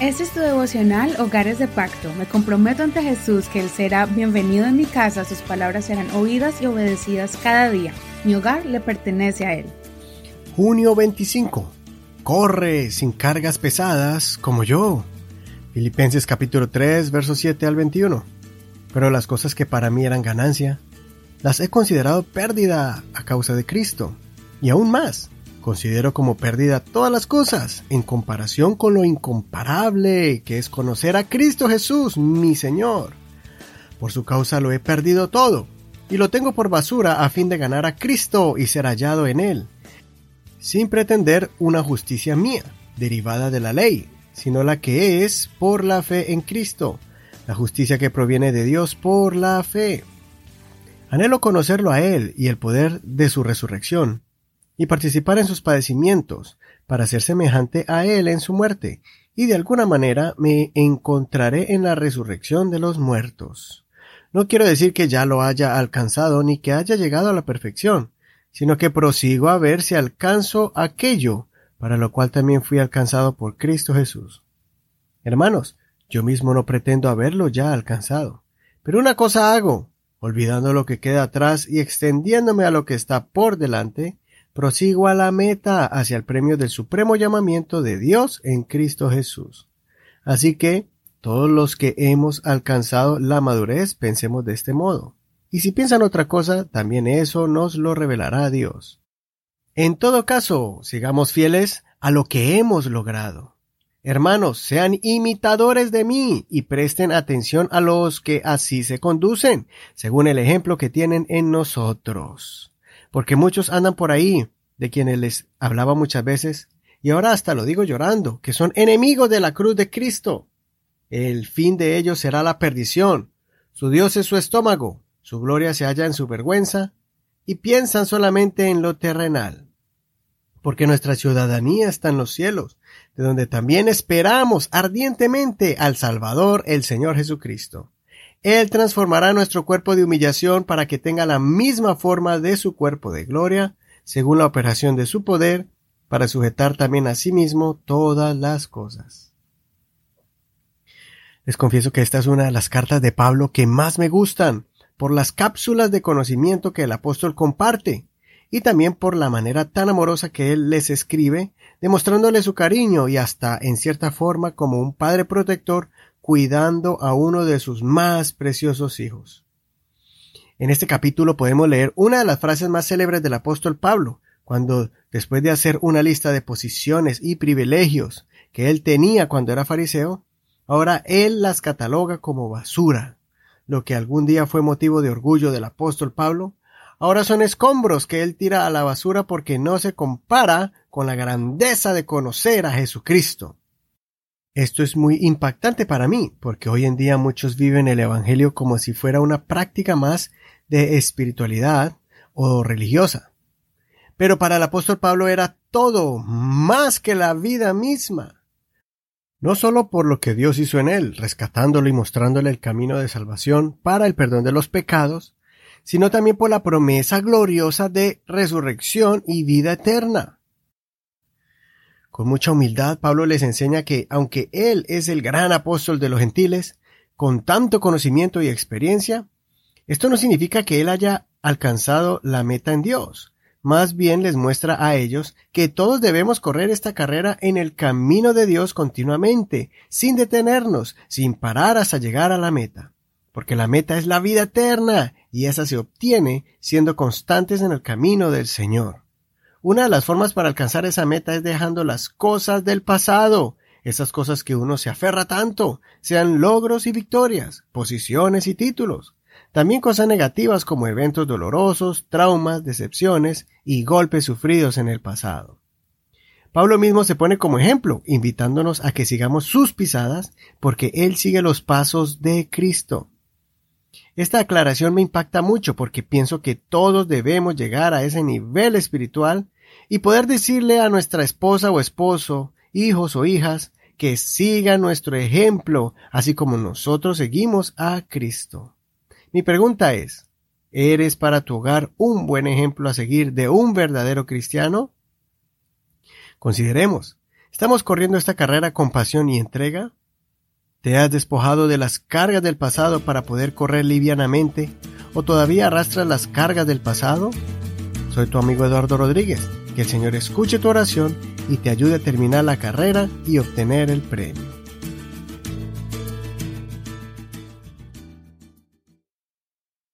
Este es tu devocional Hogares de Pacto. Me comprometo ante Jesús que Él será bienvenido en mi casa, sus palabras serán oídas y obedecidas cada día. Mi hogar le pertenece a Él. Junio 25. Corre sin cargas pesadas como yo. Filipenses capítulo 3, versos 7 al 21. Pero las cosas que para mí eran ganancia, las he considerado pérdida a causa de Cristo. Y aún más, Considero como pérdida todas las cosas en comparación con lo incomparable que es conocer a Cristo Jesús, mi Señor. Por su causa lo he perdido todo y lo tengo por basura a fin de ganar a Cristo y ser hallado en Él, sin pretender una justicia mía, derivada de la ley, sino la que es por la fe en Cristo, la justicia que proviene de Dios por la fe. Anhelo conocerlo a Él y el poder de su resurrección y participar en sus padecimientos, para ser semejante a Él en su muerte, y de alguna manera me encontraré en la resurrección de los muertos. No quiero decir que ya lo haya alcanzado ni que haya llegado a la perfección, sino que prosigo a ver si alcanzo aquello para lo cual también fui alcanzado por Cristo Jesús. Hermanos, yo mismo no pretendo haberlo ya alcanzado, pero una cosa hago, olvidando lo que queda atrás y extendiéndome a lo que está por delante, prosigo a la meta hacia el premio del supremo llamamiento de Dios en Cristo Jesús. Así que, todos los que hemos alcanzado la madurez pensemos de este modo. Y si piensan otra cosa, también eso nos lo revelará Dios. En todo caso, sigamos fieles a lo que hemos logrado. Hermanos, sean imitadores de mí y presten atención a los que así se conducen, según el ejemplo que tienen en nosotros porque muchos andan por ahí, de quienes les hablaba muchas veces, y ahora hasta lo digo llorando, que son enemigos de la cruz de Cristo. El fin de ellos será la perdición. Su Dios es su estómago, su gloria se halla en su vergüenza, y piensan solamente en lo terrenal. Porque nuestra ciudadanía está en los cielos, de donde también esperamos ardientemente al Salvador, el Señor Jesucristo. Él transformará nuestro cuerpo de humillación para que tenga la misma forma de su cuerpo de gloria, según la operación de su poder, para sujetar también a sí mismo todas las cosas. Les confieso que esta es una de las cartas de Pablo que más me gustan, por las cápsulas de conocimiento que el apóstol comparte, y también por la manera tan amorosa que él les escribe, demostrándole su cariño y hasta en cierta forma como un padre protector cuidando a uno de sus más preciosos hijos. En este capítulo podemos leer una de las frases más célebres del apóstol Pablo, cuando, después de hacer una lista de posiciones y privilegios que él tenía cuando era fariseo, ahora él las cataloga como basura. Lo que algún día fue motivo de orgullo del apóstol Pablo, ahora son escombros que él tira a la basura porque no se compara con la grandeza de conocer a Jesucristo. Esto es muy impactante para mí, porque hoy en día muchos viven el Evangelio como si fuera una práctica más de espiritualidad o religiosa. Pero para el apóstol Pablo era todo, más que la vida misma. No solo por lo que Dios hizo en él, rescatándolo y mostrándole el camino de salvación para el perdón de los pecados, sino también por la promesa gloriosa de resurrección y vida eterna. Con mucha humildad, Pablo les enseña que, aunque él es el gran apóstol de los gentiles, con tanto conocimiento y experiencia, esto no significa que él haya alcanzado la meta en Dios. Más bien les muestra a ellos que todos debemos correr esta carrera en el camino de Dios continuamente, sin detenernos, sin parar hasta llegar a la meta. Porque la meta es la vida eterna, y esa se obtiene siendo constantes en el camino del Señor. Una de las formas para alcanzar esa meta es dejando las cosas del pasado, esas cosas que uno se aferra tanto, sean logros y victorias, posiciones y títulos. También cosas negativas como eventos dolorosos, traumas, decepciones y golpes sufridos en el pasado. Pablo mismo se pone como ejemplo, invitándonos a que sigamos sus pisadas, porque él sigue los pasos de Cristo. Esta aclaración me impacta mucho porque pienso que todos debemos llegar a ese nivel espiritual y poder decirle a nuestra esposa o esposo, hijos o hijas, que sigan nuestro ejemplo, así como nosotros seguimos a Cristo. Mi pregunta es, ¿eres para tu hogar un buen ejemplo a seguir de un verdadero cristiano? Consideremos, ¿Estamos corriendo esta carrera con pasión y entrega? ¿Te has despojado de las cargas del pasado para poder correr livianamente o todavía arrastras las cargas del pasado? Soy tu amigo Eduardo Rodríguez. Que el Señor escuche tu oración y te ayude a terminar la carrera y obtener el premio.